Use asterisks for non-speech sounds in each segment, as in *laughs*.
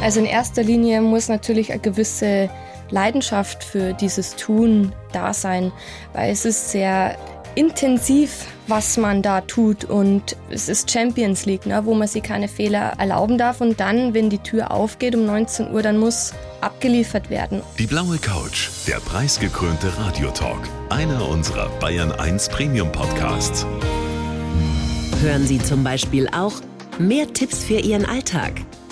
Also in erster Linie muss natürlich eine gewisse Leidenschaft für dieses Tun da sein, weil es ist sehr intensiv, was man da tut und es ist Champions League, ne, wo man sich keine Fehler erlauben darf und dann, wenn die Tür aufgeht um 19 Uhr, dann muss abgeliefert werden. Die blaue Couch, der preisgekrönte Radiotalk, einer unserer Bayern 1 Premium Podcasts. Hören Sie zum Beispiel auch mehr Tipps für Ihren Alltag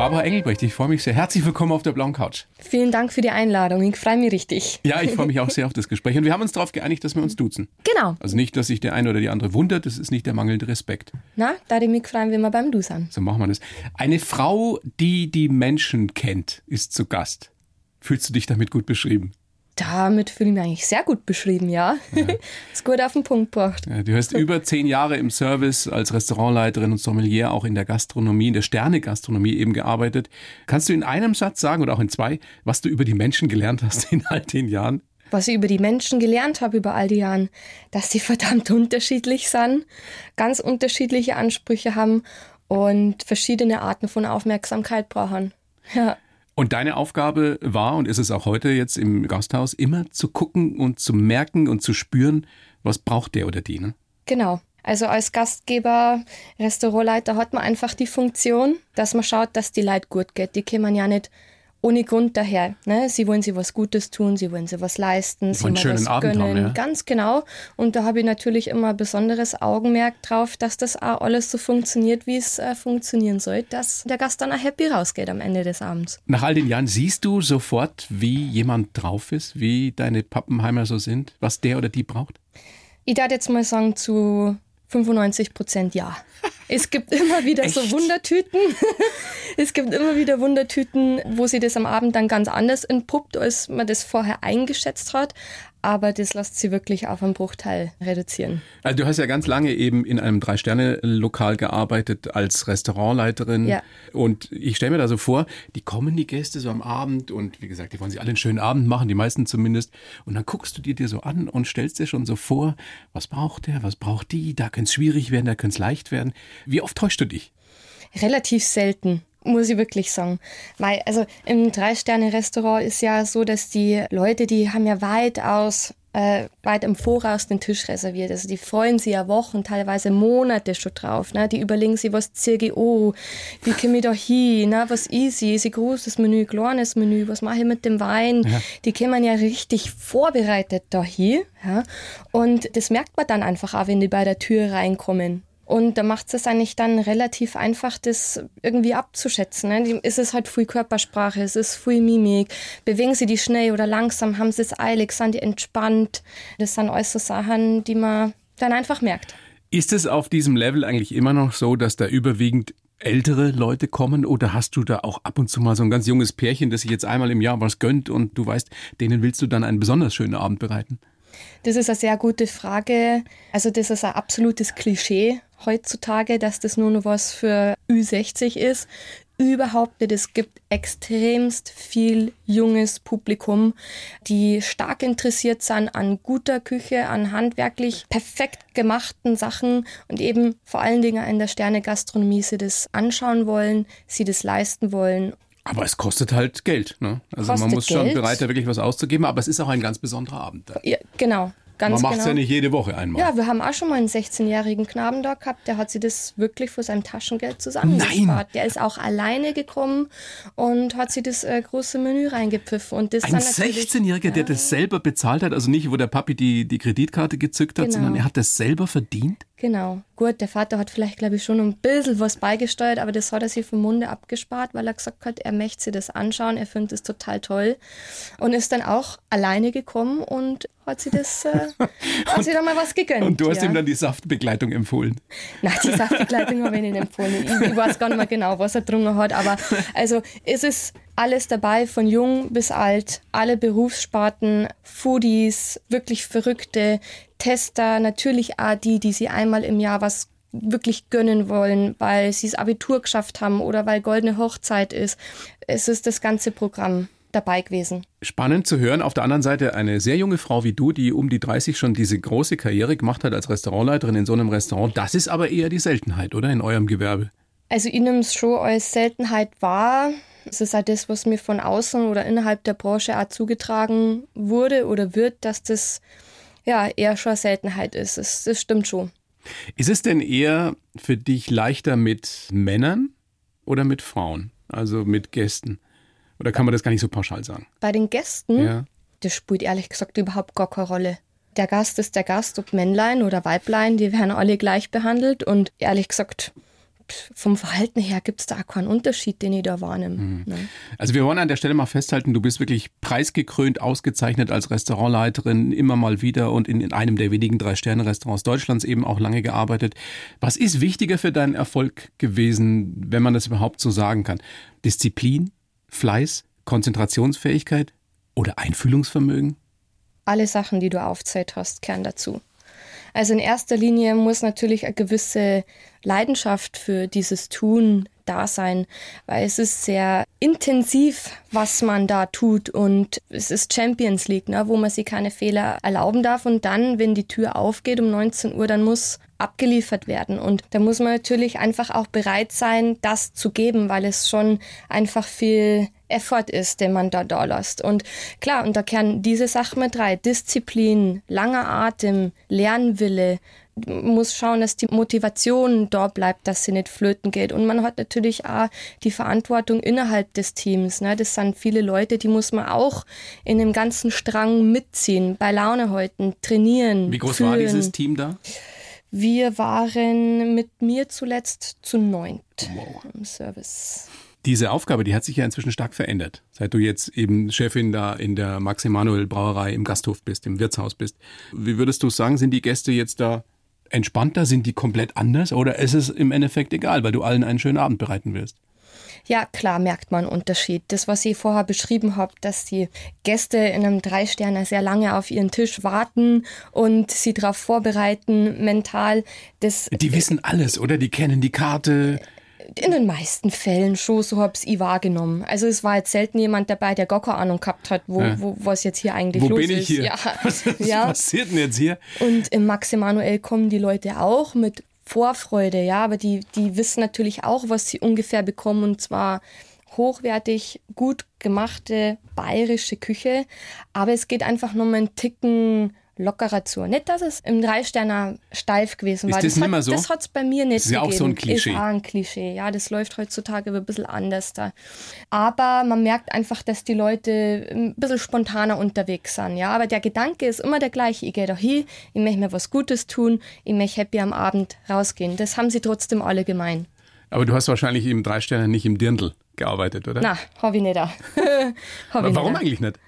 Barbara Engelbrecht, ich freue mich sehr. Herzlich willkommen auf der blauen Couch. Vielen Dank für die Einladung. Ich freue mich richtig. Ja, ich freue mich auch sehr auf das Gespräch. Und wir haben uns darauf geeinigt, dass wir uns duzen. Genau. Also nicht, dass sich der eine oder die andere wundert, das ist nicht der mangelnde Respekt. Na, da ich mich freuen, wir beim Du sind. So machen wir das. Eine Frau, die die Menschen kennt, ist zu Gast. Fühlst du dich damit gut beschrieben? Damit fühle ich mich eigentlich sehr gut beschrieben, ja. ja. *laughs* ist gut auf den Punkt gebracht. Ja, du hast über zehn Jahre im Service als Restaurantleiterin und Sommelier auch in der Gastronomie, in der Sterne-Gastronomie eben gearbeitet. Kannst du in einem Satz sagen oder auch in zwei, was du über die Menschen gelernt hast in all den Jahren? was ich über die Menschen gelernt habe über all die Jahren, dass sie verdammt unterschiedlich sind, ganz unterschiedliche Ansprüche haben und verschiedene Arten von Aufmerksamkeit brauchen. Ja. Und deine Aufgabe war und ist es auch heute jetzt im Gasthaus, immer zu gucken und zu merken und zu spüren, was braucht der oder die. Ne? Genau. Also als Gastgeber, Restaurantleiter hat man einfach die Funktion, dass man schaut, dass die Leute gut geht. Die kann man ja nicht ohne Grund daher. Ne? Sie wollen sie was Gutes tun, sie wollen sie was leisten, sie wollen wollen was Abend gönnen. Haben, ja? Ganz genau. Und da habe ich natürlich immer besonderes Augenmerk drauf, dass das auch alles so funktioniert, wie es äh, funktionieren soll, dass der Gast dann auch happy rausgeht am Ende des Abends. Nach all den Jahren siehst du sofort, wie jemand drauf ist, wie deine Pappenheimer so sind, was der oder die braucht? Ich darf jetzt mal sagen, zu 95 Prozent ja. *laughs* Es gibt immer wieder so Wundertüten. *laughs* es gibt immer wieder Wundertüten, wo sie das am Abend dann ganz anders entpuppt, als man das vorher eingeschätzt hat. Aber das lässt sie wirklich auf einen Bruchteil reduzieren. Also du hast ja ganz lange eben in einem Drei-Sterne-Lokal gearbeitet als Restaurantleiterin. Ja. Und ich stelle mir da so vor, die kommen die Gäste so am Abend und wie gesagt, die wollen sich alle einen schönen Abend machen, die meisten zumindest. Und dann guckst du dir dir so an und stellst dir schon so vor, was braucht der, was braucht die, da könnte es schwierig werden, da könnte es leicht werden. Wie oft täuschst du dich? Relativ selten muss ich wirklich sagen. Weil, also im Drei-Sterne-Restaurant ist ja so, dass die Leute, die haben ja weitaus äh, weit im Voraus den Tisch reserviert. Also die freuen sich ja Wochen, teilweise Monate schon drauf. Ne? Die überlegen sich, was ziehe ich an, wie komme ich da hin, ne? was easy, ist ein großes Menü, kleines Menü, was mache ich mit dem Wein. Ja. Die kommen ja richtig vorbereitet da hin. Ja? Und das merkt man dann einfach auch, wenn die bei der Tür reinkommen. Und da macht es eigentlich dann relativ einfach, das irgendwie abzuschätzen. Ne? Ist es halt viel Körpersprache, es ist viel Mimik. Bewegen sie die schnell oder langsam, haben sie es eilig, sind die entspannt. Das sind alles so Sachen, die man dann einfach merkt. Ist es auf diesem Level eigentlich immer noch so, dass da überwiegend ältere Leute kommen oder hast du da auch ab und zu mal so ein ganz junges Pärchen, das sich jetzt einmal im Jahr was gönnt und du weißt, denen willst du dann einen besonders schönen Abend bereiten? Das ist eine sehr gute Frage. Also das ist ein absolutes Klischee heutzutage, dass das nur noch was für Ü60 ist. Überhaupt nicht. Es gibt extremst viel junges Publikum, die stark interessiert sind an guter Küche, an handwerklich perfekt gemachten Sachen und eben vor allen Dingen in der Sterne-Gastronomie sie das anschauen wollen, sie das leisten wollen. Aber es kostet halt Geld. Ne? Also Kostet man muss schon Geld. bereit, da wirklich was auszugeben, aber es ist auch ein ganz besonderer Abend. Ja, genau. Ganz man macht es genau. ja nicht jede Woche einmal. Ja, wir haben auch schon mal einen 16-jährigen Knaben da gehabt, der hat sich das wirklich für sein Taschengeld zusammengespart. Nein. Der ist auch alleine gekommen und hat sich das äh, große Menü reingepfiffen. Und das Ein dann natürlich- 16-Jähriger, der das selber bezahlt hat, also nicht, wo der Papi die, die Kreditkarte gezückt hat, Genau. sondern er hat das selber verdient? Genau. Gut, der Vater hat vielleicht, glaube ich, schon ein bisschen was beigesteuert, aber das hat er sich vom Munde abgespart, weil er gesagt hat, er möchte sich das anschauen, er findet es total toll und ist dann auch alleine gekommen und hat sich das, äh, *laughs* hat sich da mal was gegönnt. Und du hast ja. ihm dann die Saftbegleitung empfohlen. Nein, die Saftbegleitung habe ich nicht empfohlen. Ich, ich weiß gar nicht mehr genau, was er drungen hat. Aber also es ist alles dabei, von jung bis alt, alle Berufssparten, Foodies, wirklich Verrückte, Tester, natürlich auch die, die sie einmal im Jahr was wirklich gönnen wollen, weil sie das Abitur geschafft haben oder weil goldene Hochzeit ist. Es ist das ganze Programm. dabei gewesen. Spannend zu hören. Auf der anderen Seite eine sehr junge Frau wie du, die um die 30 schon diese große Karriere gemacht hat als Restaurantleiterin in so einem Restaurant. Das ist aber eher die Seltenheit, oder? In eurem Gewerbe. Also ich nehme es schon als Seltenheit wahr. Es ist auch das, was mir von außen oder innerhalb der Branche auch zugetragen wurde oder wird, dass das ja eher schon eine Seltenheit ist. Das, das stimmt schon. Ist es denn eher für dich leichter mit Männern oder mit Frauen? Also mit Gästen? Oder kann man das gar nicht so pauschal sagen? Bei den Gästen, Ja. das spielt ehrlich gesagt überhaupt gar keine Rolle. Der Gast ist der Gast, ob Männlein oder Weiblein, die werden alle gleich behandelt. Und ehrlich gesagt, vom Verhalten her gibt es da auch keinen Unterschied, den ich da wahrnehme. Ne? Also wir wollen an der Stelle mal festhalten, du bist wirklich preisgekrönt, ausgezeichnet als Restaurantleiterin, immer mal wieder und in, in einem der wenigen Drei-Sterne-Restaurants Deutschlands eben auch lange gearbeitet. Was ist wichtiger für deinen Erfolg gewesen, wenn man das überhaupt so sagen kann? Disziplin, Fleiß, Konzentrationsfähigkeit oder Einfühlungsvermögen? alle Sachen, die du aufzählt hast, kehren dazu. Also in erster Linie muss natürlich eine gewisse Leidenschaft für dieses Tun da sein, weil es ist sehr intensiv, was man da tut. Und es ist Champions League, ne, wo man sich keine Fehler erlauben darf. Und dann, wenn die Tür aufgeht um 19 Uhr, dann muss abgeliefert werden. Und da muss man natürlich einfach auch bereit sein, das zu geben, weil es schon einfach viel Effort ist, den man da da lässt. Und klar, und da kehren diese Sachen mit rein. Disziplin, langer Atem, Lernwille, Man muss schauen, dass die Motivation da bleibt, dass sie nicht flöten geht. Und man hat natürlich auch die Verantwortung innerhalb des Teams. Ne? Das sind viele Leute, die muss man auch in dem ganzen Strang mitziehen, bei Laune halten, trainieren. Wie groß fühlen. war dieses Team da? Wir waren mit mir zuletzt zu neunt Wow. im Service. Diese Aufgabe, die hat sich ja inzwischen stark verändert. Seit du jetzt eben Chefin da in der Max Emanuel Brauerei im Gasthof bist, im Wirtshaus bist. Wie würdest du sagen, sind die Gäste jetzt da entspannter? Sind die komplett anders? Oder ist es im Endeffekt egal, weil du allen einen schönen Abend bereiten wirst? Ja, klar merkt man einen Unterschied. Das, was ich vorher beschrieben habe, dass die Gäste in einem Drei-Sterne sehr lange auf ihren Tisch warten und sie darauf vorbereiten, mental, das Die wissen alles, oder? Die kennen die Karte. In den meisten Fällen schon, so habe ich wahrgenommen. Also es war jetzt selten jemand dabei, der gar keine Ahnung gehabt hat, wo, Ja. wo was jetzt hier eigentlich Wo los bin ist. ich hier? Ja. *laughs* Was, was ja. passiert denn jetzt hier? Und im Max Emanuel kommen die Leute auch mit Vorfreude, ja, aber die, die wissen natürlich auch, was sie ungefähr bekommen und zwar hochwertig, gut gemachte bayerische Küche, aber es geht einfach nur mal einen Ticken lockerer zu. Nicht, dass es im Dreisterner steif gewesen Ist war. das hat, so? Das hat es bei mir nicht Das ist ja auch so ein gegeben. Klischee. Ist auch ein Klischee, ja, das läuft heutzutage ein bisschen anders da. Aber man merkt einfach, dass die Leute ein bisschen spontaner unterwegs sind, ja. Aber der Gedanke ist immer der gleiche. Ich gehe da hin, ich möchte mir was Gutes tun, ich möchte happy am Abend rausgehen. Das haben sie trotzdem alle gemein. Aber du hast wahrscheinlich im Drei-Sterne nicht im Dirndl gearbeitet, oder? Na, hab ich nicht da. *laughs* Warum nicht eigentlich nicht?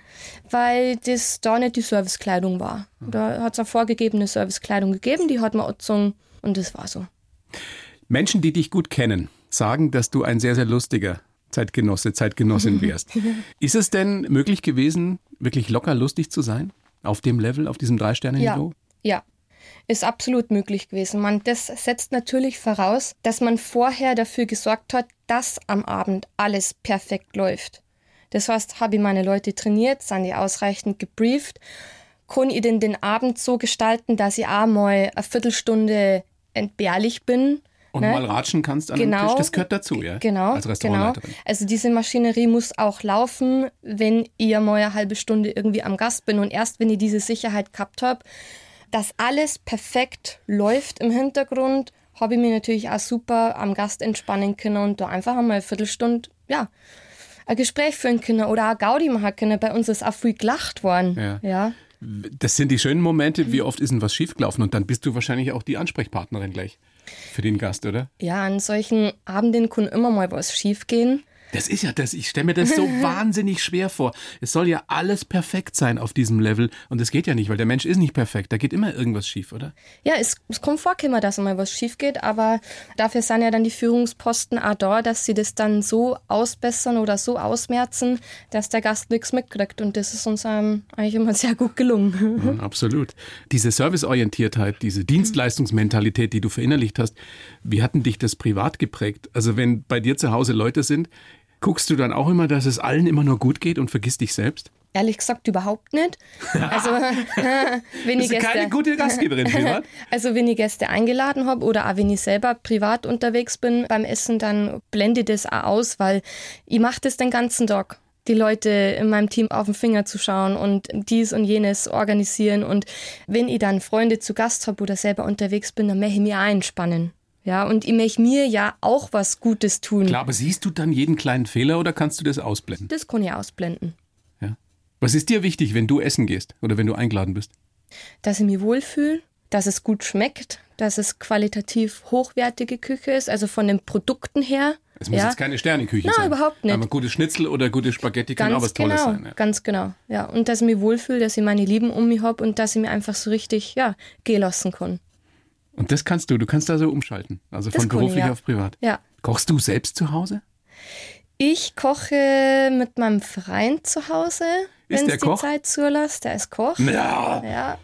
Weil das da nicht die Servicekleidung war. Da hat es eine vorgegebene Servicekleidung gegeben, die hat man angezogen und das war so. Menschen, die dich gut kennen, sagen, dass du ein sehr, sehr lustiger Zeitgenosse, Zeitgenossin *laughs* wärst. Ist es denn möglich gewesen, wirklich locker lustig zu sein? Auf dem Level, auf diesem Ja, Drei-Sterne-Niveau? ja. Ist absolut möglich gewesen. Man, das setzt natürlich voraus, dass man vorher dafür gesorgt hat, dass am Abend alles perfekt läuft. Das heißt, habe ich meine Leute trainiert, sind die ausreichend gebrieft, kann ich denn den Abend so gestalten, dass ich auch mal eine Viertelstunde entbehrlich bin. Und ne? mal ratschen kannst an einem Tisch, das gehört dazu, ja? Genau, Als genau. Also diese Maschinerie muss auch laufen, wenn ich mal eine halbe Stunde irgendwie am Gast bin. Und erst wenn ich diese Sicherheit gehabt habe, dass alles perfekt läuft im Hintergrund, habe ich mich natürlich auch super am Gast entspannen können und da einfach einmal eine Viertelstunde, ja, ein Gespräch führen können oder auch Gaudi machen können. Bei uns ist auch viel gelacht worden. Ja. ja. Das sind die schönen Momente. Wie oft ist denn was schiefgelaufen? Und dann bist du wahrscheinlich auch die Ansprechpartnerin gleich für den Gast, oder? Ja, an solchen Abenden kann immer mal was schiefgehen. Das ist ja das, ich stelle mir das so *laughs* wahnsinnig schwer vor. Es soll ja alles perfekt sein auf diesem Level. Und das geht ja nicht, weil der Mensch ist nicht perfekt. Da geht immer irgendwas schief, oder? Ja, es, es kommt vor, immer, dass mal was schief geht, aber dafür sind ja dann die Führungsposten auch da, dass sie das dann so ausbessern oder so ausmerzen, dass der Gast nichts mitkriegt. Und das ist uns ähm, eigentlich immer sehr gut gelungen. Ja, *laughs* absolut. Diese Serviceorientiertheit, diese Dienstleistungsmentalität, die du verinnerlicht hast, wie hatten dich das privat geprägt? Also wenn bei dir zu Hause Leute sind, Guckst du dann auch immer, dass es allen immer nur gut geht und vergisst dich selbst? Ehrlich gesagt überhaupt nicht. Also *laughs* *laughs* wenn ich du keine Gäste, gute Gastgeberin, *laughs* privat? also wenn ich Gäste eingeladen habe oder auch wenn ich selber privat unterwegs bin beim Essen, dann blende ich das auch aus, weil ich mache das den ganzen Tag. Die Leute in meinem Team auf den Finger zu schauen und dies und jenes organisieren. Und wenn ich dann Freunde zu Gast habe oder selber unterwegs bin, dann möchte ich mich einspannen. Ja, und ich möchte mir ja auch was Gutes tun. Klar, aber siehst du dann jeden kleinen Fehler oder kannst du das ausblenden? Das kann ich ausblenden. Ja. Was ist dir wichtig, wenn du essen gehst oder wenn du eingeladen bist? dass ich mich wohlfühle, dass es gut schmeckt, dass es qualitativ hochwertige Küche ist, also von den Produkten her. Es muss ja, jetzt keine Sterneküche Nein, sein. überhaupt nicht. Aber gute Schnitzel oder gute Spaghetti kann auch was Tolles genau, sein. Ja. ganz genau. Ja, und dass ich mich wohlfühle, dass ich meine Lieben um mich habe und dass ich mir einfach so richtig, ja, gehen lassen kann. Und das kannst du, du kannst da so umschalten. Also Das von ich, beruflich ja. auf privat. Ja. Kochst du selbst zu Hause? Ich koche mit meinem Freund zu Hause, Ist wenn es die Koch? Zeit zulässt. Der ist Koch. Ja. Ja.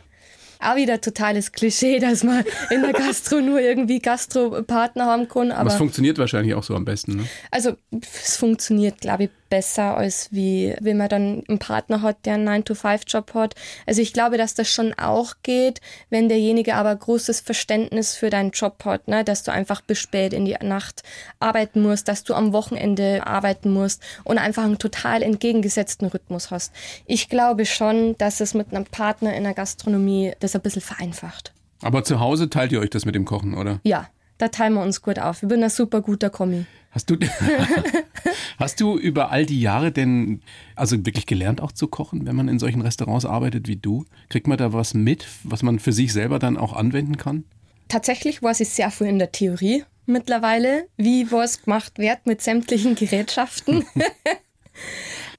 Auch wieder totales Klischee, *laughs* dass man in der Gastro nur irgendwie Gastropartner haben kann. Aber Aber es funktioniert wahrscheinlich auch so am besten. Ne? Also es funktioniert, glaube ich, besser, als wie wenn man dann einen Partner hat, der einen 9-to-5-Job hat. Also ich glaube, dass das schon auch geht, wenn derjenige aber großes Verständnis für deinen Job hat, ne? dass du einfach bis spät in die Nacht arbeiten musst, dass du am Wochenende arbeiten musst und einfach einen total entgegengesetzten Rhythmus hast. Ich glaube schon, dass es mit einem Partner in der Gastronomie das ein bisschen vereinfacht. Aber zu Hause teilt ihr euch das mit dem Kochen, oder? Ja, da teilen wir uns gut auf. Ich bin ein super guter Kommi. Hast du, *laughs* hast du über all die Jahre denn also wirklich gelernt auch zu kochen, wenn man in solchen Restaurants arbeitet wie du? Kriegt man da was mit, was man für sich selber dann auch anwenden kann? Tatsächlich weiß ich sehr viel in der Theorie mittlerweile, wie was gemacht wird mit sämtlichen Gerätschaften. *laughs*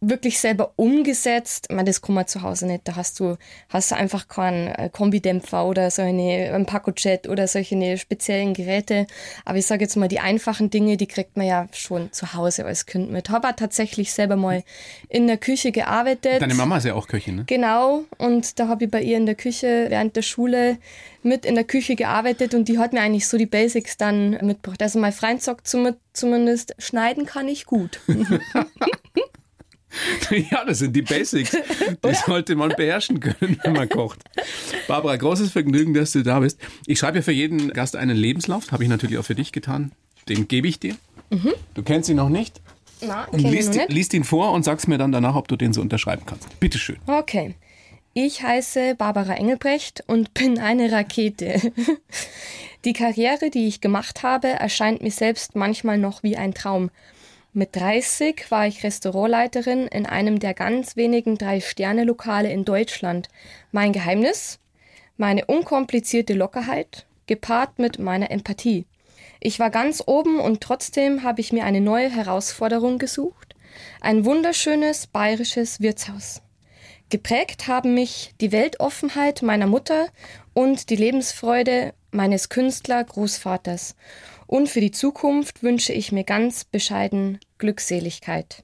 Wirklich selber umgesetzt. Ich meine, das kann man zu Hause nicht. Da hast du, hast du einfach keinen äh, Kombidämpfer oder so eine, ein Pacojet oder solche speziellen Geräte. Aber ich sage jetzt mal, die einfachen Dinge, die kriegt man ja schon zu Hause als Kind mit. Habe tatsächlich selber mal in der Küche gearbeitet. Deine Mama ist ja auch Köchin, ne? Genau, und da habe ich bei ihr in der Küche während der Schule mit in der Küche gearbeitet und die hat mir eigentlich so die Basics dann mitgebracht. Also mein Freund sagt zum- zumindest, schneiden kann ich gut. *laughs* *laughs* *laughs* Ja, das sind die Basics. Die *laughs* sollte man beherrschen können, wenn man kocht. Barbara, großes Vergnügen, dass du da bist. Ich schreibe ja für jeden Gast einen Lebenslauf. Habe ich natürlich auch für dich getan. Den gebe ich dir. Du kennst ihn noch nicht. Na, Und liest, nicht. liest ihn vor und sagst mir dann danach, ob du den so unterschreiben kannst. Bitteschön. Okay. Ich heiße Barbara Engelbrecht und bin eine Rakete. *laughs* Die Karriere, die ich gemacht habe, erscheint mir selbst manchmal noch wie ein Traum. Mit 30 war ich Restaurantleiterin in einem der ganz wenigen Drei-Sterne-Lokale in Deutschland. Mein Geheimnis? Meine unkomplizierte Lockerheit, gepaart mit meiner Empathie. Ich war ganz oben und trotzdem habe ich mir eine neue Herausforderung gesucht. Ein wunderschönes bayerisches Wirtshaus. Geprägt haben mich die Weltoffenheit meiner Mutter und die Lebensfreude meines Künstler-Großvaters. Und für die Zukunft wünsche ich mir ganz bescheiden Glückseligkeit.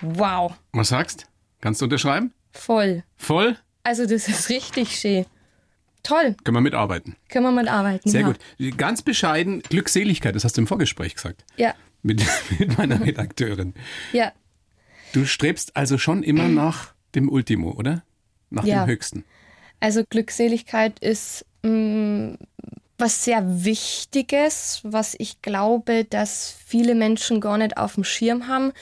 Wow, Was sagst? Kannst du unterschreiben? voll. Voll? Also das ist richtig schön. Toll, Können wir mitarbeiten. können wir mit arbeiten. Sehr ja. gut. Ganz bescheiden, Glückseligkeit, das hast du im Vorgespräch gesagt. Ja, Mit, *laughs* mit meiner Redakteurin. ja, Du strebst also schon immer *clears throat* nach dem Ultimo, oder? Nach Ja. dem Höchsten. Also Glückseligkeit ist mh, was sehr Wichtiges, was ich glaube, dass viele Menschen gar nicht auf dem Schirm haben.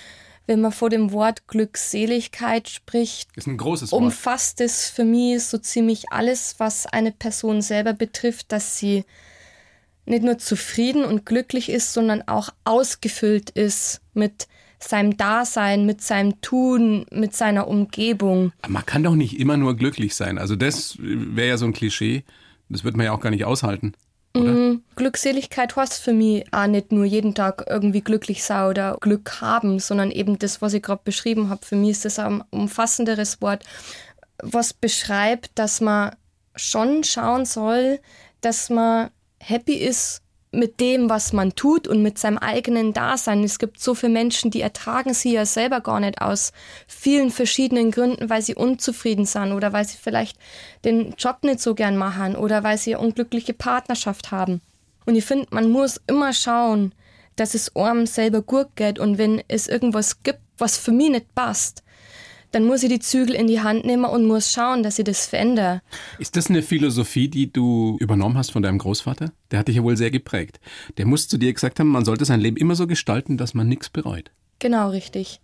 Wenn man vor dem Wort Glückseligkeit spricht, Ist ein großes Wort. umfasst es für mich so ziemlich alles, was eine Person selber betrifft, dass sie nicht nur zufrieden und glücklich ist, sondern auch ausgefüllt ist mit seinem Dasein, mit seinem Tun, mit seiner Umgebung. Man kann doch nicht immer nur glücklich sein. Also das wäre ja so ein Klischee. Das wird man ja auch gar nicht aushalten. Oder? Glückseligkeit heißt für mich auch nicht nur jeden Tag irgendwie glücklich sein oder Glück haben, sondern eben das, was ich gerade beschrieben habe. Für mich ist das ein umfassenderes Wort, was beschreibt, dass man schon schauen soll, dass man happy ist mit dem, was man tut und mit seinem eigenen Dasein. Es gibt so viele Menschen, die ertragen sie ja selber gar nicht aus vielen verschiedenen Gründen, weil sie unzufrieden sind oder weil sie vielleicht den Job nicht so gern machen oder weil sie eine unglückliche Partnerschaft haben. Und ich finde, man muss immer schauen, dass es einem selber gut geht und wenn es irgendwas gibt, was für mich nicht passt, dann muss ich die Zügel in die Hand nehmen und muss schauen, dass ich das verändere. Ist das eine Philosophie, die du übernommen hast von deinem Großvater? Der hat dich ja wohl sehr geprägt. Der muss zu dir gesagt haben, man sollte sein Leben immer so gestalten, dass man nichts bereut. Genau, richtig.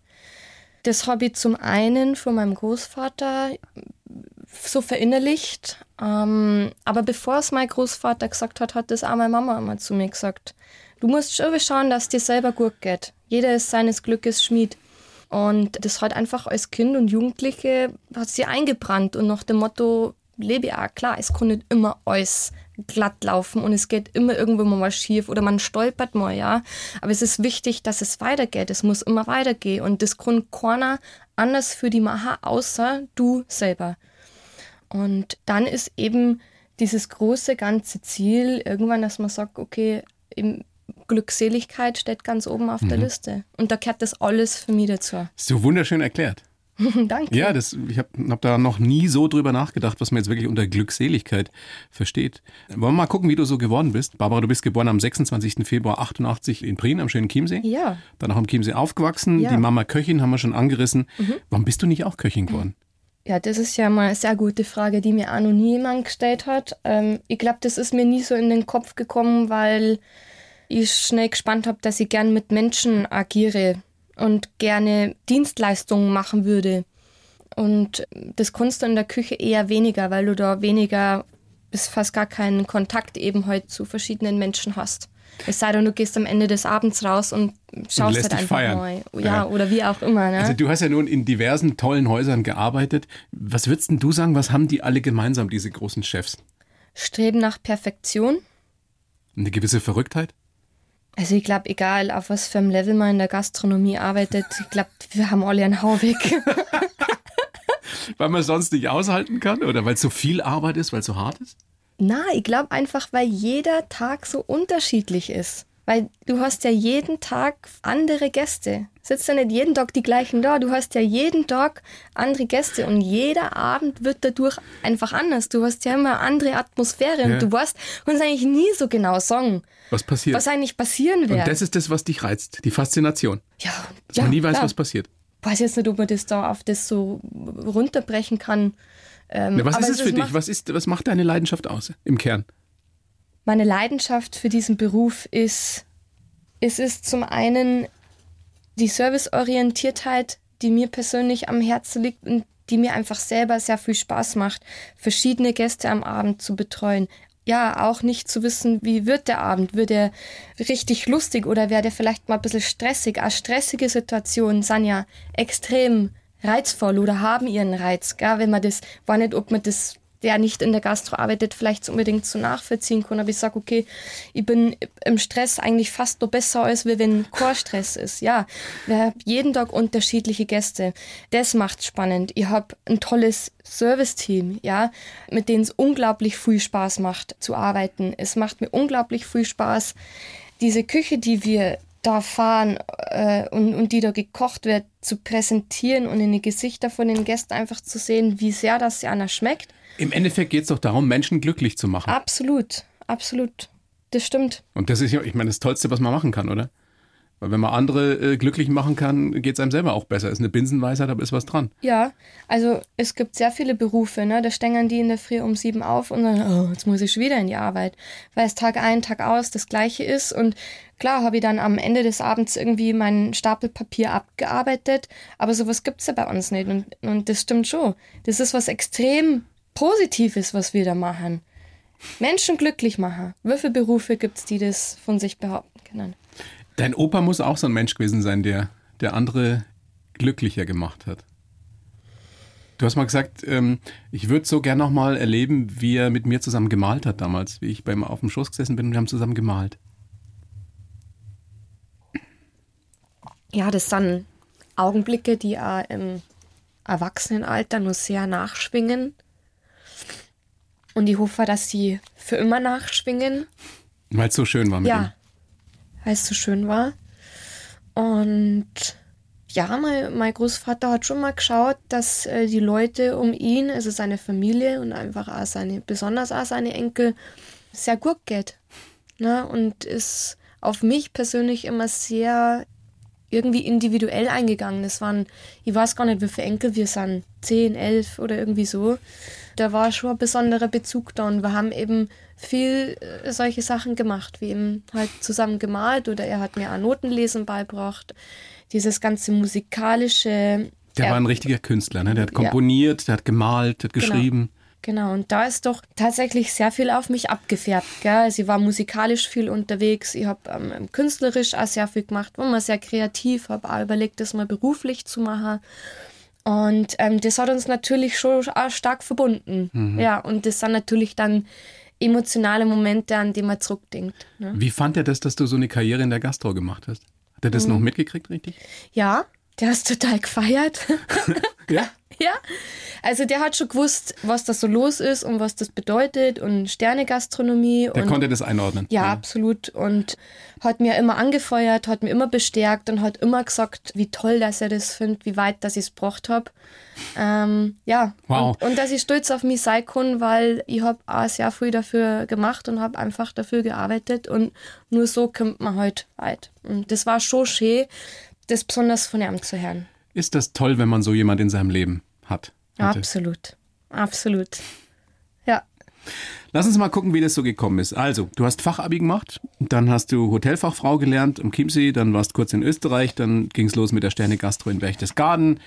Das habe ich zum einen von meinem Großvater so verinnerlicht. Ähm, aber bevor es mein Großvater gesagt hat, hat das auch meine Mama immer zu mir gesagt. Du musst schon schauen, dass dir selber gut geht. Jeder ist seines Glückes Schmied. Und das hat einfach als Kind und Jugendliche hat sie eingebrannt und nach dem Motto, lebe ja klar, es kann nicht immer alles glatt laufen und es geht immer irgendwo mal schief oder man stolpert mal, ja. Aber es ist wichtig, dass es weitergeht. Es muss immer weitergehen und das kann keiner anders für die machen, außer du selber. Und dann ist eben dieses große ganze Ziel irgendwann, dass man sagt, okay, Glückseligkeit steht ganz oben auf mhm. der Liste. Und da gehört das alles für mich dazu. So wunderschön erklärt. *laughs* Danke. Ja, das, ich habe hab da noch nie so drüber nachgedacht, was man jetzt wirklich unter Glückseligkeit versteht. Wollen wir mal gucken, wie du so geworden bist? Barbara, du bist geboren am 26. Februar 88 in Prien am schönen Chiemsee. Ja. Dann auch am Chiemsee aufgewachsen. Ja. Die Mama Köchin haben wir schon angerissen. Mhm. Warum bist du nicht auch Köchin geworden? Ja, das ist ja mal eine sehr gute Frage, die mir auch noch nie jemand gestellt hat. Ähm, ich glaube, das ist mir nie so in den Kopf gekommen, weil ich schnell gespannt habe, dass ich gern mit Menschen agiere und gerne Dienstleistungen machen würde. Und das kannst du in der Küche eher weniger, weil du da weniger bis fast gar keinen Kontakt eben heute halt zu verschiedenen Menschen hast. Es sei denn, du gehst am Ende des Abends raus und schaust und halt einfach feiern. mal. Ja, ja, oder wie auch immer. Ne? Also du hast ja nun in diversen tollen Häusern gearbeitet. Was würdest denn du sagen, was haben die alle gemeinsam, diese großen Chefs? Streben nach Perfektion. Eine gewisse Verrücktheit? Also ich glaube, egal auf was für einem Level man in der Gastronomie arbeitet, ich glaube, wir haben alle einen Hau weg. *laughs* weil man sonst nicht aushalten kann oder weil es so viel Arbeit ist, weil es so hart ist? Na, ich glaube einfach, weil jeder Tag so unterschiedlich ist. Weil du hast ja jeden Tag andere Gäste. Sitzt ja nicht jeden Tag die gleichen da. Du hast ja jeden Tag andere Gäste und jeder Abend wird dadurch einfach anders. Du hast ja immer andere Atmosphäre ja. und du weißt uns eigentlich nie so genau sagen, was passiert. Was eigentlich passieren wird. Und das ist das, was dich reizt, die Faszination. Ja, dass ja, man nie weiß, klar. was passiert. Ich weiß jetzt nicht, ob man das da auf das so runterbrechen kann. Ähm, Na, was ist es für dich? Was, ist, was macht deine Leidenschaft aus im Kern? Meine Leidenschaft für diesen Beruf ist, es ist zum einen die Serviceorientiertheit, die mir persönlich am Herzen liegt und die mir einfach selber sehr viel Spaß macht, verschiedene Gäste am Abend zu betreuen. Ja, auch nicht zu wissen, wie wird der Abend? Wird er richtig lustig oder wäre der vielleicht mal ein bisschen stressig? Auch stressige Situationen sind ja extrem reizvoll oder haben ihren Reiz. Gell? Wenn man das, war nicht, ob man das der nicht in der Gastro arbeitet, vielleicht unbedingt so nachvollziehen kann. Aber ich sage, okay, ich bin im Stress eigentlich fast noch besser als wenn Chorstress ist. Ja, wir haben jeden Tag unterschiedliche Gäste. Das macht spannend. Ich habe ein tolles Service-Team, ja, mit denen es unglaublich viel Spaß macht zu arbeiten. Es macht mir unglaublich viel Spaß, diese Küche, die wir da fahren äh, und, und die da gekocht wird, zu präsentieren und in die Gesichter von den Gästen einfach zu sehen, wie sehr das ja einer schmeckt. Im Endeffekt geht es doch darum, Menschen glücklich zu machen. Absolut, absolut. Das stimmt. Und das ist ja, ich meine, das Tollste, was man machen kann, oder? Weil wenn man andere äh, glücklich machen kann, geht es einem selber auch besser. Ist eine Binsenweisheit, aber ist was dran. Ja, also es gibt sehr viele Berufe, ne? Da stängern die in der Früh um sieben auf und dann, oh, jetzt muss ich wieder in die Arbeit. Weil es Tag ein, Tag aus das Gleiche ist. Und klar habe ich dann am Ende des Abends irgendwie meinen Stapel Papier abgearbeitet, aber sowas gibt es ja bei uns nicht. Und, und das stimmt schon. Das ist was extrem Positives, was wir da machen. Menschen glücklich machen. Wie viele Berufe gibt es, die das von sich behaupten können? Dein Opa muss auch so ein Mensch gewesen sein, der, der andere glücklicher gemacht hat. Du hast mal gesagt, ähm, ich würde so gern noch mal erleben, wie er mit mir zusammen gemalt hat damals, wie ich bei ihm auf dem Schoß gesessen bin und wir haben zusammen gemalt. Ja, das sind Augenblicke, die auch im Erwachsenenalter nur sehr nachschwingen. Und ich hoffe, dass sie für immer nachschwingen. Weil es so schön war mit ja. weil es so schön war. Und ja, mein, mein Großvater hat schon mal geschaut, dass äh, die Leute um ihn, also seine Familie und einfach auch seine, besonders auch seine Enkel, sehr gut geht. Ne? Und ist auf mich persönlich immer sehr irgendwie individuell eingegangen. Es waren, ich weiß gar nicht, wie viele Enkel wir sind, zehn, elf oder irgendwie so. Da war schon ein besonderer Bezug da und wir haben eben viel äh, solche Sachen gemacht, wie eben halt zusammen gemalt oder er hat mir auch Notenlesen beigebracht. Dieses ganze musikalische. Der er, war ein richtiger Künstler, ne? Der hat komponiert, ja. der hat gemalt, der hat geschrieben. Genau. Genau, und da ist doch tatsächlich sehr viel auf mich abgefärbt. Gell? Sie war musikalisch viel unterwegs, ich habe ähm, künstlerisch auch sehr viel gemacht, war mal sehr kreativ, habe auch überlegt, das mal beruflich zu machen. Und ähm, das hat uns natürlich schon auch stark verbunden. Mhm. Ja, und das sind natürlich dann emotionale Momente, an die man zurückdenkt. Ne? Wie fand er das, dass du so eine Karriere in der Gastro gemacht hast? Hat er das mhm. noch mitgekriegt, richtig? Ja, der ist total gefeiert. *laughs* ja? Ja, also der hat schon gewusst, was da so los ist und was das bedeutet und Sternegastronomie. Der und, konnte das einordnen. Ja, ja, absolut. Und hat mir immer angefeuert, hat mir immer bestärkt und hat immer gesagt, wie toll, dass er das findet, wie weit, dass ich es gebracht habe. Ähm, ja, wow. und, und, dass ich stolz auf mich sein kann, weil ich habe auch sehr viel dafür gemacht und habe einfach dafür gearbeitet und nur so kommt man halt weit. Und das war schon schön, das besonders von ihm zu hören. Ist das toll, wenn man so jemand in seinem Leben hat. Hatte. Absolut. Absolut. Ja. Lass uns mal gucken, wie das so gekommen ist. Also, du hast Fachabi gemacht, dann hast du Hotelfachfrau gelernt am Chiemsee, dann warst kurz in Österreich, dann ging es los mit der Sterne Gastro in Berchtesgaden,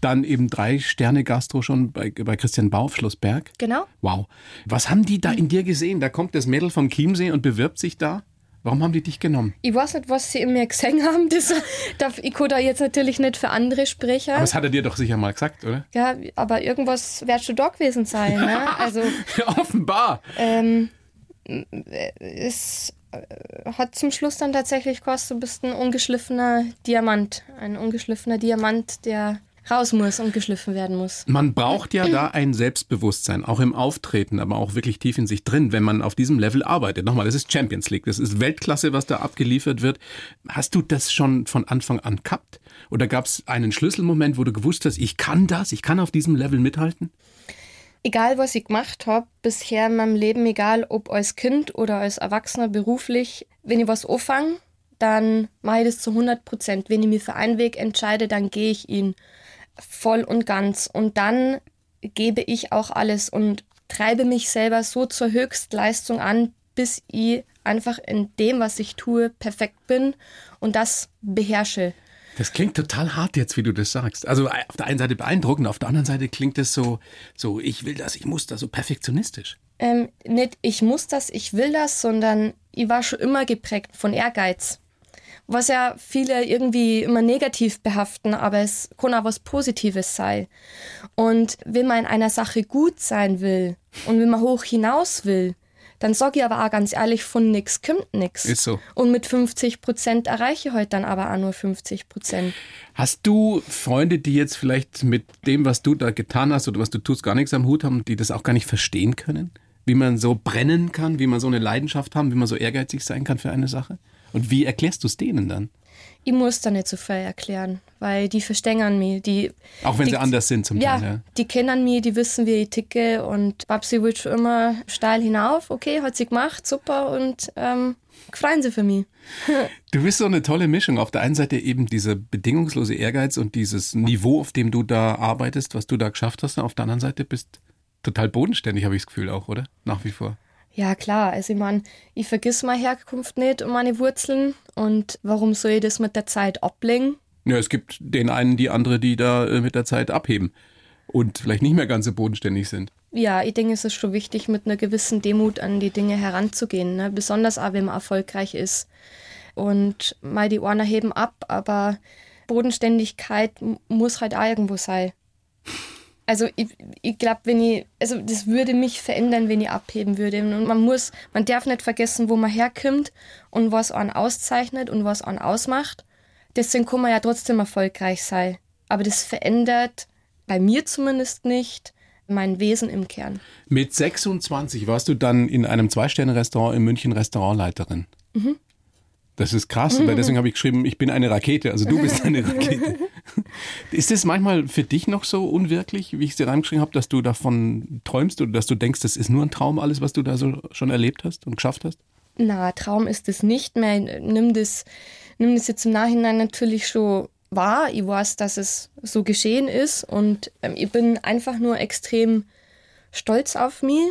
dann eben drei Sterne Gastro schon bei, bei Christian Bau auf Schlossberg. Genau. Wow. Was haben die da in dir gesehen? Da kommt das Mädel vom Chiemsee und bewirbt sich da? Warum haben die dich genommen? Ich weiß nicht, was sie in mir gesehen haben. Das, *laughs* ich kann da jetzt natürlich nicht für andere sprechen. Aber das hat er dir doch sicher mal gesagt, oder? Ja, aber irgendwas wird schon da gewesen sein. Ne? *laughs* Also, ja, offenbar. Ähm, es hat zum Schluss dann tatsächlich gekostet, du bist ein ungeschliffener Diamant. Ein ungeschliffener Diamant, der raus muss und geschliffen werden muss. Man braucht ja da ein Selbstbewusstsein, auch im Auftreten, aber auch wirklich tief in sich drin, wenn man auf diesem Level arbeitet. Nochmal, das ist Champions League, das ist Weltklasse, was da abgeliefert wird. Hast du das schon von Anfang an gehabt? Oder gab es einen Schlüsselmoment, wo du gewusst hast, ich kann das, ich kann auf diesem Level mithalten? Egal, was ich gemacht habe, bisher in meinem Leben, egal ob als Kind oder als Erwachsener beruflich, wenn ich was anfange, dann mache ich das zu 100 Prozent. Wenn ich mich für einen Weg entscheide, dann gehe ich ihn voll und ganz. Und dann gebe ich auch alles und treibe mich selber so zur Höchstleistung an, bis ich einfach in dem, was ich tue, perfekt bin und das beherrsche. Das klingt total hart jetzt, wie du das sagst. Also auf der einen Seite beeindruckend, auf der anderen Seite klingt es so, so ich will das, ich muss das, so perfektionistisch. Ähm, nicht ich muss das, ich will das, sondern ich war schon immer geprägt von Ehrgeiz was ja viele irgendwie immer negativ behaften, aber es kann auch was Positives sein. Und wenn man in einer Sache gut sein will und wenn man hoch hinaus will, dann sage ich aber auch ganz ehrlich, von nichts kommt nichts. Ist so. Und mit 50 Prozent erreiche ich heute dann aber auch nur 50 Prozent. Hast du Freunde, die jetzt vielleicht mit dem, was du da getan hast oder was du tust, gar nichts am Hut haben, die das auch gar nicht verstehen können? Wie man so brennen kann, wie man so eine Leidenschaft haben, wie man so ehrgeizig sein kann für eine Sache? Und wie erklärst du es denen dann? Ich muss da nicht so viel erklären, weil die verstängern mich. Die, Auch wenn die, sie anders sind zum ja, Teil. Ja, die kennen mich, die wissen, wie ich ticke und Babsi will schon immer steil hinauf. Okay, hat sie gemacht, super und ähm, freuen sie für mich. *laughs* du bist so eine tolle Mischung. Auf der einen Seite eben dieser bedingungslose Ehrgeiz und dieses Niveau, auf dem du da arbeitest, was du da geschafft hast. Auf der anderen Seite bist total bodenständig, habe ich das Gefühl auch, oder? Nach wie vor. Ja, klar. Also ich meine, ich vergiss meine Herkunft nicht und meine Wurzeln. Und warum soll ich das mit der Zeit ablegen? Ja, es gibt den einen, die andere, die da äh, mit der Zeit abheben und vielleicht nicht mehr ganz so bodenständig sind. Ja, ich denke, es ist schon wichtig, mit einer gewissen Demut an die Dinge heranzugehen. Ne? Besonders auch, wenn man erfolgreich ist. Und mal die Ohren heben ab, aber Bodenständigkeit muss halt auch irgendwo sein. Also ich, ich glaube, wenn ich, also das würde mich verändern, wenn ich abheben würde. Und man muss, man darf nicht vergessen, wo man herkommt und was einen auszeichnet und was einen ausmacht. Deswegen kann man ja trotzdem erfolgreich sein. Aber das verändert, bei mir zumindest nicht, mein Wesen im Kern. Mit 26 warst du dann in einem Zwei-Sterne-Restaurant in München Restaurantleiterin. Mhm. Das ist krass, weil deswegen habe ich geschrieben, ich bin eine Rakete, also du bist eine Rakete. *laughs* ist es manchmal für dich noch so unwirklich, wie ich es dir reingeschrieben habe, dass du davon träumst oder dass du denkst, das ist nur ein Traum, alles, was du da so schon erlebt hast und geschafft hast? Na, Traum ist es nicht mehr. Nimm das, nimm das jetzt im Nachhinein natürlich schon wahr. Ich weiß, dass es so geschehen ist und ähm, ich bin einfach nur extrem stolz auf mich.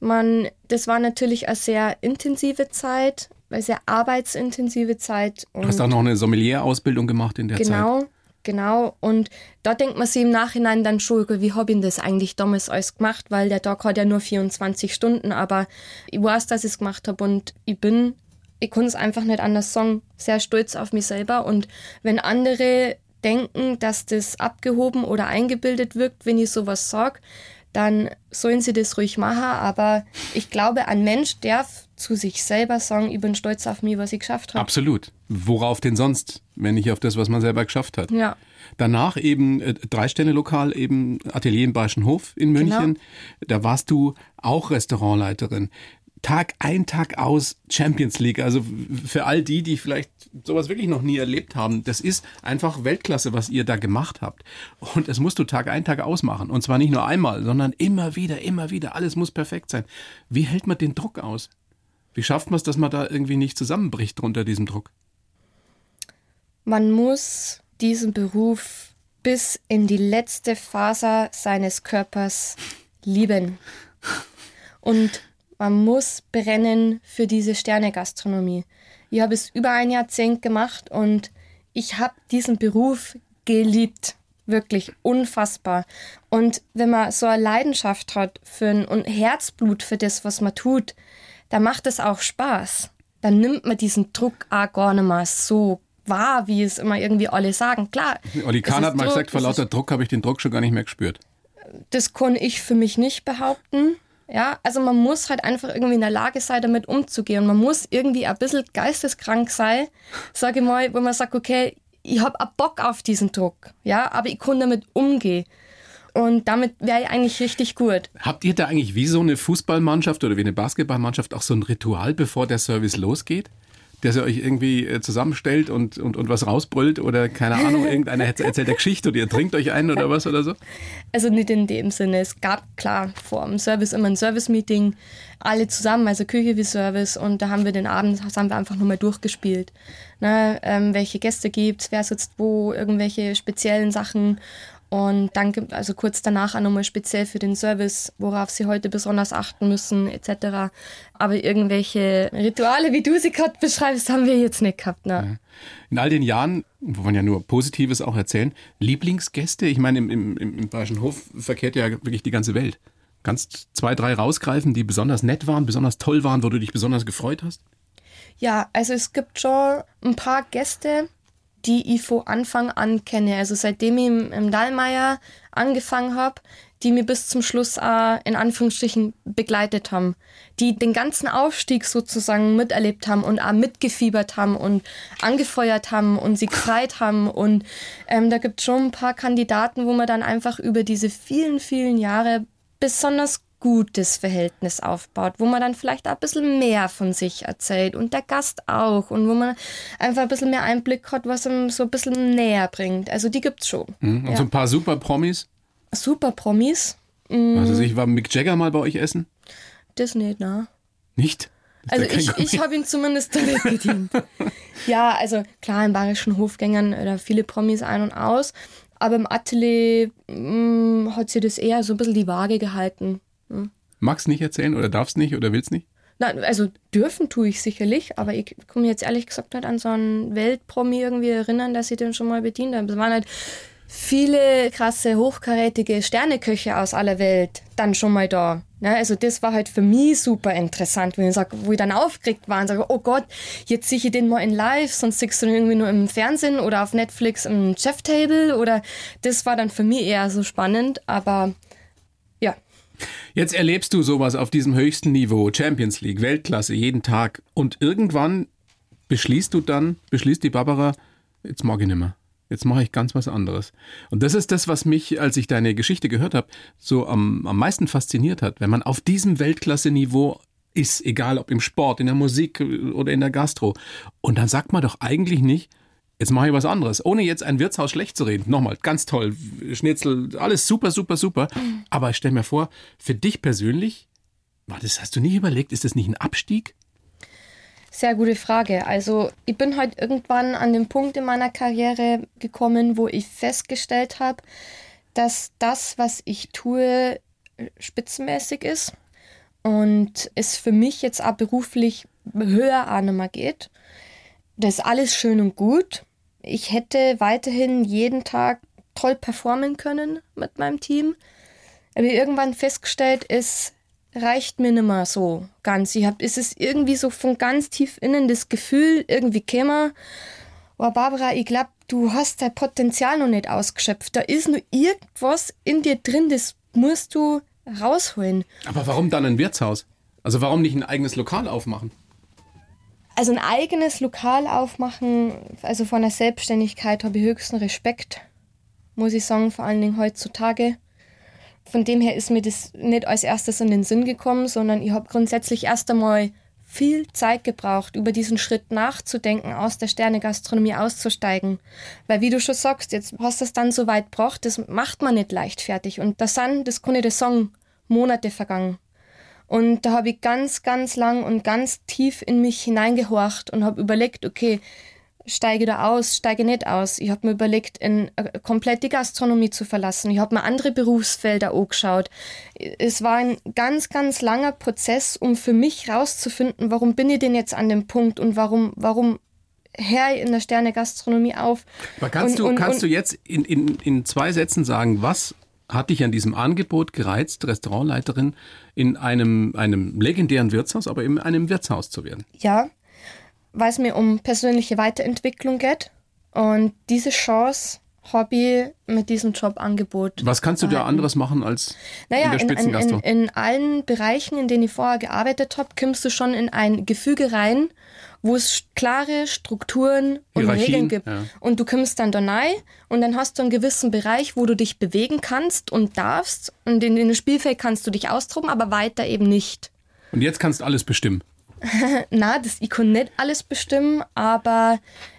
Man, das war natürlich eine sehr intensive Zeit, sehr arbeitsintensive Zeit. du hast auch noch eine Sommelier-Ausbildung gemacht in der genau, Zeit. Genau, genau. Und da denkt man sich im Nachhinein dann schon, wie habe ich das eigentlich damals alles gemacht, weil der Tag hat ja nur 24 Stunden, aber ich weiß, dass ich es gemacht habe und ich bin, ich kann es einfach nicht anders sagen, sehr stolz auf mich selber. Und wenn andere denken, dass das abgehoben oder eingebildet wirkt, wenn ich sowas sage, dann sollen sie das ruhig machen. Aber ich glaube, ein Mensch darf zu sich selber sagen, ich bin stolz auf mich, was ich geschafft habe. Absolut. Worauf denn sonst, wenn nicht auf das, was man selber geschafft hat? Ja. Danach eben äh, Drei-Sterne-Lokal, eben Atelier im Bayerischen Hof in München. Genau. Da warst du auch Restaurantleiterin. Tag ein, Tag aus Champions League. Also für all die, die vielleicht sowas wirklich noch nie erlebt haben, das ist einfach Weltklasse, was ihr da gemacht habt. Und das musst du Tag ein, Tag aus machen. Und zwar nicht nur einmal, sondern immer wieder, immer wieder. Alles muss perfekt sein. Wie hält man den Druck aus? Wie schafft man es, dass man da irgendwie nicht zusammenbricht unter diesem Druck? Man muss diesen Beruf bis in die letzte Faser seines Körpers lieben. Und man muss brennen für diese Sternegastronomie. Ich habe es über ein Jahrzehnt gemacht und ich habe diesen Beruf geliebt. Wirklich unfassbar. Und wenn man so eine Leidenschaft hat für ein, und Herzblut für das, was man tut, dann macht es auch Spaß. Dann nimmt man diesen Druck auch gar nicht mehr so wahr, wie es immer irgendwie alle sagen. Klar. Olli Kahn hat mal Druck, gesagt, vor lauter Druck habe ich den Druck schon gar nicht mehr gespürt. Das kann ich für mich nicht behaupten. Ja, also man muss halt einfach irgendwie in der Lage sein, damit umzugehen. man muss irgendwie ein bisschen geisteskrank sein, sage ich mal, wo man sagt, okay, ich habe Bock auf diesen Druck, ja, aber ich kann damit umgehen. Und damit wäre ich eigentlich richtig gut. Habt ihr da eigentlich wie so eine Fußballmannschaft oder wie eine Basketballmannschaft auch so ein Ritual, bevor der Service losgeht? Der sie euch irgendwie äh, zusammenstellt und, und, und was rausbrüllt oder keine Ahnung, irgendeiner *laughs* erzählt der Geschichte oder ihr trinkt euch ein oder was oder so? Also nicht in dem Sinne. Es gab klar vor dem Service immer ein Service-Meeting, alle zusammen, also Küche wie Service und da haben wir den Abend, das haben wir einfach nochmal durchgespielt. Ne, ähm, welche Gäste gibt wer sitzt wo, irgendwelche speziellen Sachen und dann gibt also kurz danach auch nochmal speziell für den Service, worauf sie heute besonders achten müssen, etc. Aber irgendwelche Rituale, wie du sie gerade beschreibst, haben wir jetzt nicht gehabt. Ne? In all den Jahren, wo man ja nur Positives auch erzählen, Lieblingsgäste, ich meine, im, im, im Bayerischen Hof verkehrt ja wirklich die ganze Welt. Kannst zwei, drei rausgreifen, die besonders nett waren, besonders toll waren, wo du dich besonders gefreut hast? Ja, also es gibt schon ein paar Gäste, die ich von Anfang an kenne. Also seitdem ich im, im Dallmayr angefangen habe, die mir bis zum Schluss auch in Anführungsstrichen begleitet haben, die den ganzen Aufstieg sozusagen miterlebt haben und auch mitgefiebert haben und angefeuert haben und sie gefreut haben. Und ähm, da gibt es schon ein paar Kandidaten, wo man dann einfach über diese vielen, vielen Jahre besonders gutes Verhältnis aufbaut, wo man dann vielleicht auch ein bisschen mehr von sich erzählt und der Gast auch und wo man einfach ein bisschen mehr Einblick hat, was ihm so ein bisschen näher bringt. Also die gibt's schon. Mhm. Und ja. so ein paar Super Promis? Super Promis? Mhm. Also ich war Mick Jagger mal bei euch essen? Das nicht, ne? Nicht? Also ich, ich habe ihn zumindest damit bedient. *laughs* ja, also klar, in bayerischen Hofgängern da viele Promis ein und aus, aber im Atelier mh, mm, hat sie das eher so ein bisschen die Waage gehalten. Hm. Magst nicht erzählen oder darfst nicht oder willst nicht? Nein, also dürfen tue ich sicherlich, aber ich komme jetzt ehrlich gesagt nicht an so einen Weltpromi irgendwie erinnern, dass ich den schon mal bedient habe. Es waren halt viele krasse, hochkarätige Sterneköche aus aller Welt dann schon mal da. Ne? Also das war halt für mich super interessant, wenn ich sag, wo ich dann aufgeregt war und sage, oh Gott, jetzt sehe ich den mal in live, sonst siehst du den irgendwie nur im Fernsehen oder auf Netflix im Chef-Table oder das war dann für mich eher so spannend, aber ja, Jetzt erlebst du sowas auf diesem höchsten Niveau, Champions League, Weltklasse, jeden Tag. Und irgendwann beschließt du dann, beschließt die Barbara, jetzt mag ich nicht mehr. Jetzt mache ich ganz was anderes. Und das ist das, was mich, als ich deine Geschichte gehört habe, so am, am meisten fasziniert hat. Wenn man auf diesem Weltklasse-Niveau ist, egal ob im Sport, in der Musik oder in der Gastro. Und dann sagt man doch eigentlich nicht, Jetzt mache ich was anderes, ohne jetzt ein Wirtshaus schlecht zu reden. Nochmal, ganz toll, Schnitzel, alles super, super, super. Aber ich stelle mir vor, für dich persönlich, war das, hast du nie überlegt, ist das nicht ein Abstieg? Sehr gute Frage. Also ich bin halt irgendwann an den Punkt in meiner Karriere gekommen, wo ich festgestellt habe, dass das, was ich tue, spitzenmäßig ist und es für mich jetzt auch beruflich höher an geht. Das ist alles schön und gut. Ich hätte weiterhin jeden Tag toll performen können mit meinem Team. Aber irgendwann festgestellt, es reicht mir nicht mehr so ganz. Ich hab, es ist irgendwie so von ganz tief innen das Gefühl, irgendwie käme, oh Barbara, ich glaube, du hast dein Potenzial noch nicht ausgeschöpft. Da ist nur irgendwas in dir drin, das musst du rausholen. Aber warum dann ein Wirtshaus? Also warum nicht ein eigenes Lokal aufmachen? Also ein eigenes Lokal aufmachen, also von der Selbstständigkeit habe ich höchsten Respekt, muss ich sagen, vor allen Dingen heutzutage. Von dem her ist mir das nicht als erstes in den Sinn gekommen, sondern ich habe grundsätzlich erst einmal viel Zeit gebraucht, über diesen Schritt nachzudenken, aus der Sternegastronomie auszusteigen. Weil wie du schon sagst, jetzt hast du es dann so weit gebracht, das macht man nicht leichtfertig. Und da sind, das kann ich dir sagen, Monate vergangen. Und da habe ich ganz, ganz lang und ganz tief in mich hineingehorcht und habe überlegt, okay, steige da aus, steige nicht aus. Ich habe mir überlegt, in, äh, komplett die Gastronomie zu verlassen. Ich habe mir andere Berufsfelder angeschaut. Es war ein ganz, ganz langer Prozess, um für mich rauszufinden, warum bin ich denn jetzt an dem Punkt und warum, warum her in der Sterne Gastronomie auf. Aber kannst, und, du, und, kannst und, du jetzt in, in, in zwei Sätzen sagen, was hat dich an diesem Angebot gereizt, Restaurantleiterin in einem, einem legendären Wirtshaus, aber in einem Wirtshaus zu werden? Ja, weil es mir um persönliche Weiterentwicklung geht. Und diese Chance ich mit diesem Jobangebot. Was kannst du da anderes machen als Naja, in der in, in, Spitzengastro? in, in allen Bereichen, in denen ich vorher gearbeitet habe, kommst du schon in ein Gefüge rein, wo es klare Strukturen und Hierarchien, Regeln gibt. ja. Und du kommst dann da rein und dann hast du einen gewissen Bereich, wo du dich bewegen kannst und darfst. Und in, in dem Spielfeld kannst du dich austoben, aber weiter eben nicht. *laughs* Und jetzt kannst du alles bestimmen. Na, das, ich kann nicht alles bestimmen, aber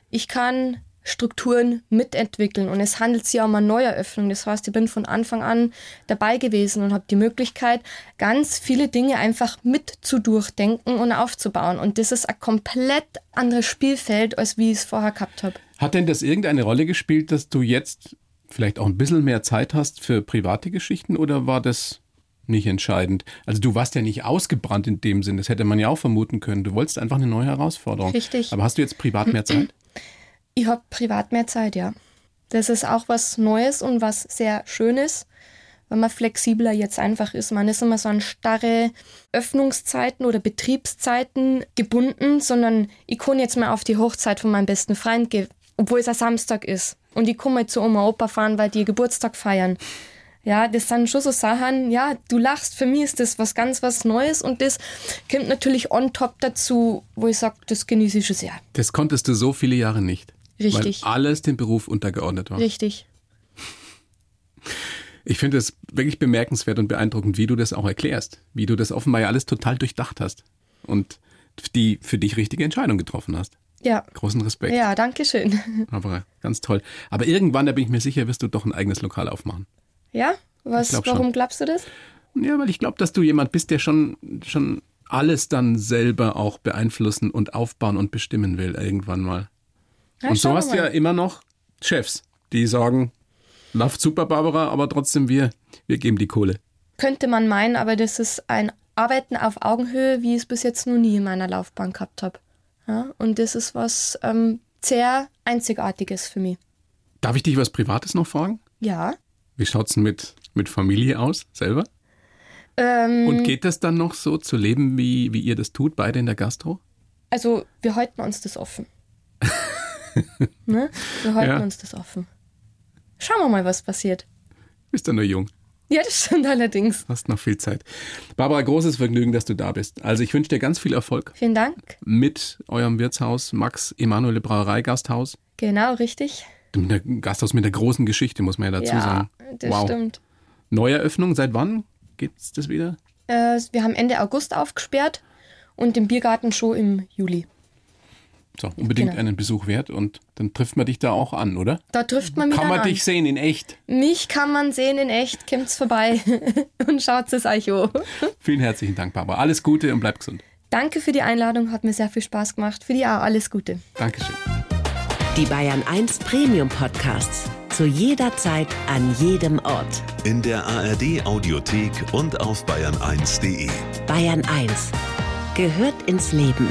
ich kann Strukturen mitentwickeln und es handelt sich ja um eine Neueröffnung. Das heißt, ich bin von Anfang an dabei gewesen und habe die Möglichkeit, ganz viele Dinge einfach mit zu durchdenken und aufzubauen. Und das ist ein komplett anderes Spielfeld, als wie ich es vorher gehabt habe. Hat denn das irgendeine Rolle gespielt, dass du jetzt vielleicht auch ein bisschen mehr Zeit hast für private Geschichten oder war das nicht entscheidend? Also du warst ja nicht ausgebrannt in dem Sinn, das hätte man ja auch vermuten können. Du wolltest einfach eine neue Herausforderung. Richtig. Aber hast du jetzt privat mehr Zeit? Ich habe privat mehr Zeit, ja. Das ist auch was Neues und was sehr Schönes, weil man flexibler jetzt einfach ist. Man ist immer so an starre Öffnungszeiten oder Betriebszeiten gebunden, sondern ich kann jetzt mal auf die Hochzeit von meinem besten Freund gehen, obwohl es ein Samstag ist. Und ich mal zu Oma Opa fahren, weil die ihr Geburtstag feiern. Ja, das sind schon so Sachen, ja, du lachst, für mich ist das was ganz was Neues und das kommt natürlich on top dazu, wo ich sage, das genieße ich schon sehr. Das konntest du so viele Jahre nicht. Richtig. Weil alles dem Beruf untergeordnet war. Richtig. Ich finde es wirklich bemerkenswert und beeindruckend, wie du das auch erklärst. Wie du das offenbar ja alles total durchdacht hast. Und die für dich richtige Entscheidung getroffen hast. Ja. Großen Respekt. Ja, danke schön. *laughs* Aber ganz toll. Aber irgendwann, da bin ich mir sicher, wirst du doch ein eigenes Lokal aufmachen. Ja? Was, glaub schon. warum glaubst du das? Ja, weil ich glaube, dass du jemand bist, der schon, schon alles dann selber auch beeinflussen und aufbauen und bestimmen will, irgendwann mal. Ja, und so hast du ja immer noch Chefs, die sagen, läuft super, Barbara, aber trotzdem wir, wir geben die Kohle. Könnte man meinen, aber das ist ein Arbeiten auf Augenhöhe, wie ich es bis jetzt noch nie in meiner Laufbahn gehabt habe. Ja? Und das ist was ähm, sehr Einzigartiges für mich. Darf ich dich was Privates noch fragen? Ja. Wie schaut's denn mit, mit Familie aus, selber? Ähm, Und geht das dann noch so zu leben, wie, wie ihr das tut, beide in der Gastro? also, wir halten uns das offen. *laughs* ne? Wir halten Ja. uns das offen. Schauen wir mal, was passiert. Bist ja nur jung, Ja, das stimmt allerdings. hast noch viel Zeit. Barbara, großes Vergnügen, dass du da bist. Also ich wünsche dir ganz viel Erfolg Vielen Dank. mit eurem Wirtshaus Max Emanuele Brauerei Gasthaus. Genau, richtig. Mit der Gasthaus mit der großen Geschichte, muss man ja dazu ja, sagen. das wow. stimmt. Neueröffnung, seit wann gibt's das wieder? Äh, wir haben Ende August aufgesperrt und den Biergarten schon im Juli. So, unbedingt genau. einen Besuch wert und dann trifft man dich da auch an, oder? Da trifft man mich Kann man an. dich sehen in echt? Mich kann man sehen in echt. Kommt's vorbei *laughs* und schaut es euch an. *laughs* Vielen herzlichen Dank, Barbara. Alles Gute und bleib gesund. Danke für die Einladung, hat mir sehr viel Spaß gemacht. Für die auch alles Gute. Dankeschön. Die Bayern 1 Premium Podcasts. Zu jeder Zeit, an jedem Ort. In der ARD Audiothek und auf bayern1.de. Bayern 1 gehört ins Leben.